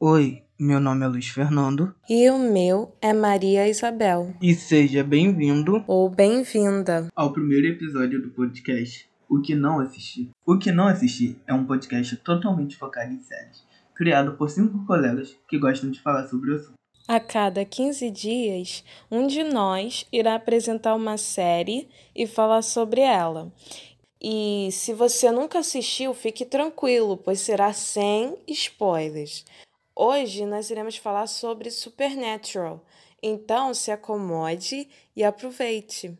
Oi, meu nome é Luiz Fernando. E o meu é Maria Isabel. E seja bem-vindo ou bem-vinda ao primeiro episódio do podcast O que não assistir. O que não assistir é um podcast totalmente focado em séries, criado por cinco colegas que gostam de falar sobre o assunto. A cada 15 dias, um de nós irá apresentar uma série e falar sobre ela. E se você nunca assistiu, fique tranquilo, pois será sem spoilers. Hoje nós iremos falar sobre Supernatural. Então se acomode e aproveite.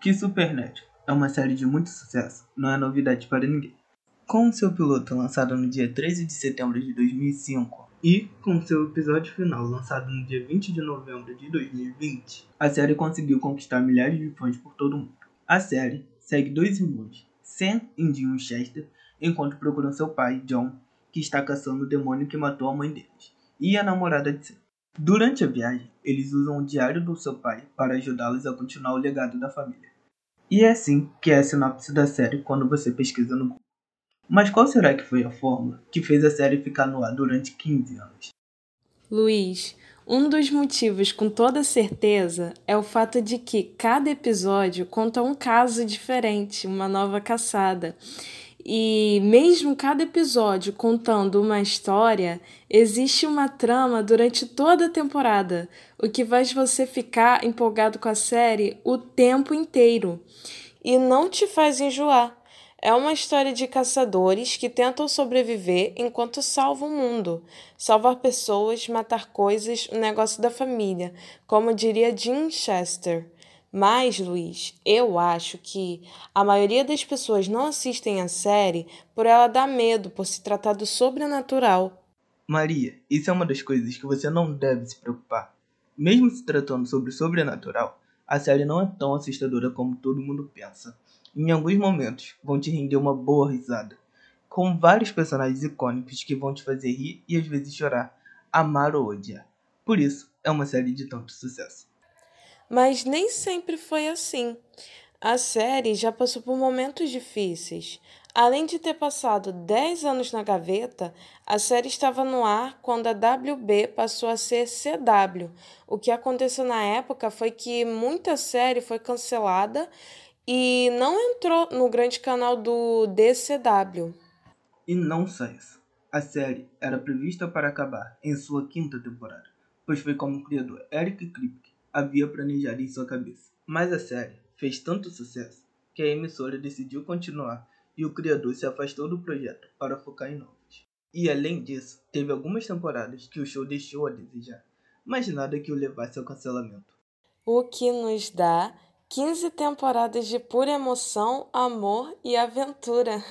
Que Supernatural é uma série de muito sucesso, não é novidade para ninguém com seu piloto lançado no dia 13 de setembro de 2005 e com seu episódio final lançado no dia 20 de novembro de 2020, a série conseguiu conquistar milhares de fãs por todo o mundo. A série segue dois irmãos, Sam e Dean Winchester, enquanto procuram seu pai, John, que está caçando o demônio que matou a mãe deles, e a namorada de Sam. Durante a viagem, eles usam o diário do seu pai para ajudá-los a continuar o legado da família. E é assim que é a sinopse da série quando você pesquisa no Google. Mas qual será que foi a fórmula que fez a série ficar no ar durante 15 anos? Luiz, um dos motivos com toda certeza é o fato de que cada episódio conta um caso diferente, uma nova caçada. E mesmo cada episódio contando uma história, existe uma trama durante toda a temporada, o que faz você ficar empolgado com a série o tempo inteiro e não te faz enjoar. É uma história de caçadores que tentam sobreviver enquanto salvam o mundo. Salvar pessoas, matar coisas, o negócio da família, como diria Jim Chester. Mas, Luiz, eu acho que a maioria das pessoas não assistem a série por ela dar medo, por se tratar do sobrenatural. Maria, isso é uma das coisas que você não deve se preocupar. Mesmo se tratando sobre o sobrenatural, a série não é tão assustadora como todo mundo pensa em alguns momentos vão te render uma boa risada, com vários personagens icônicos que vão te fazer rir e às vezes chorar, amar ou odiar. Por isso, é uma série de tanto sucesso. Mas nem sempre foi assim. A série já passou por momentos difíceis. Além de ter passado 10 anos na gaveta, a série estava no ar quando a WB passou a ser CW. O que aconteceu na época foi que muita série foi cancelada e não entrou no grande canal do DCW. E não só isso. A série era prevista para acabar em sua quinta temporada, pois foi como o criador Eric Kripke havia planejado em sua cabeça. Mas a série fez tanto sucesso que a emissora decidiu continuar e o criador se afastou do projeto para focar em novos. E além disso, teve algumas temporadas que o show deixou a desejar, mas nada que o levasse ao cancelamento. O que nos dá 15 temporadas de pura emoção, amor e aventura.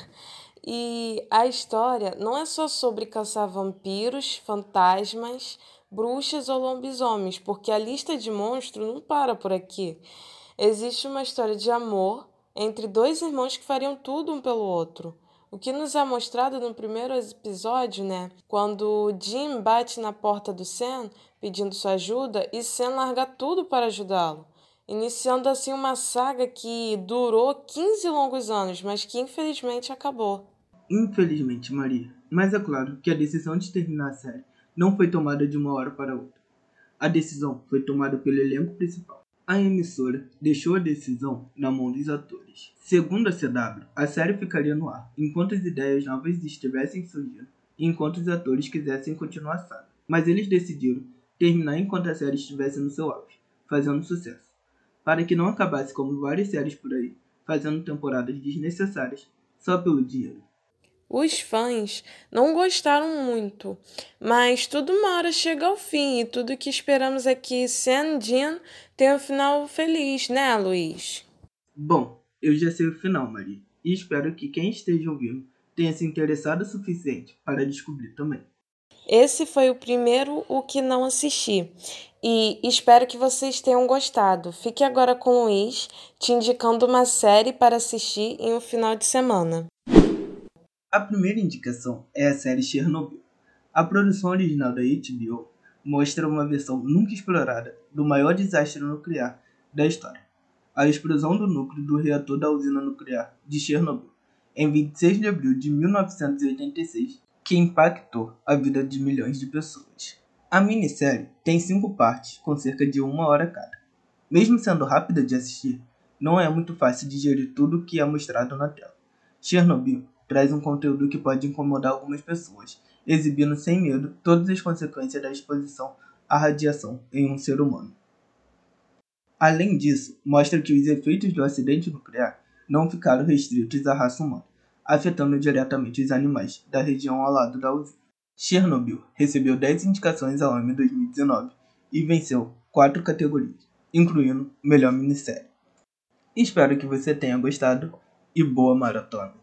E a história não é só sobre caçar vampiros, fantasmas, bruxas ou lobisomens, porque a lista de monstros não para por aqui. Existe uma história de amor entre dois irmãos que fariam tudo um pelo outro. O que nos é mostrado no primeiro episódio, né? Quando Jim bate na porta do Sam pedindo sua ajuda e Sam larga tudo para ajudá-lo iniciando assim uma saga que durou 15 longos anos, mas que infelizmente acabou. Infelizmente, Maria. Mas é claro que a decisão de terminar a série não foi tomada de uma hora para outra. A decisão foi tomada pelo elenco principal. A emissora deixou a decisão na mão dos atores. Segundo a CW, a série ficaria no ar enquanto as ideias novas estivessem surgindo e enquanto os atores quisessem continuar a saga. Mas eles decidiram terminar enquanto a série estivesse no seu auge, fazendo sucesso para que não acabasse como várias séries por aí, fazendo temporadas desnecessárias só pelo dinheiro. Os fãs não gostaram muito, mas tudo uma hora chega ao fim e tudo que esperamos é que Sam Jin tenha um final feliz, né, Luiz? Bom, eu já sei o final, Maria, e espero que quem esteja ouvindo tenha se interessado o suficiente para descobrir também. Esse foi o primeiro o que não assisti e espero que vocês tenham gostado. Fique agora com o Luiz, te indicando uma série para assistir em um final de semana. A primeira indicação é a série Chernobyl. A produção original da HBO mostra uma versão nunca explorada do maior desastre nuclear da história, a explosão do núcleo do reator da usina nuclear de Chernobyl, em 26 de abril de 1986, que impactou a vida de milhões de pessoas. A minissérie tem cinco partes, com cerca de uma hora cada. Mesmo sendo rápida de assistir, não é muito fácil digerir tudo o que é mostrado na tela. Chernobyl traz um conteúdo que pode incomodar algumas pessoas, exibindo sem medo todas as consequências da exposição à radiação em um ser humano. Além disso, mostra que os efeitos do acidente nuclear não ficaram restritos à raça humana, afetando diretamente os animais da região ao lado da usina. Chernobyl recebeu 10 indicações ao Emmy 2019 e venceu 4 categorias, incluindo Melhor Minissérie. Espero que você tenha gostado e boa maratona!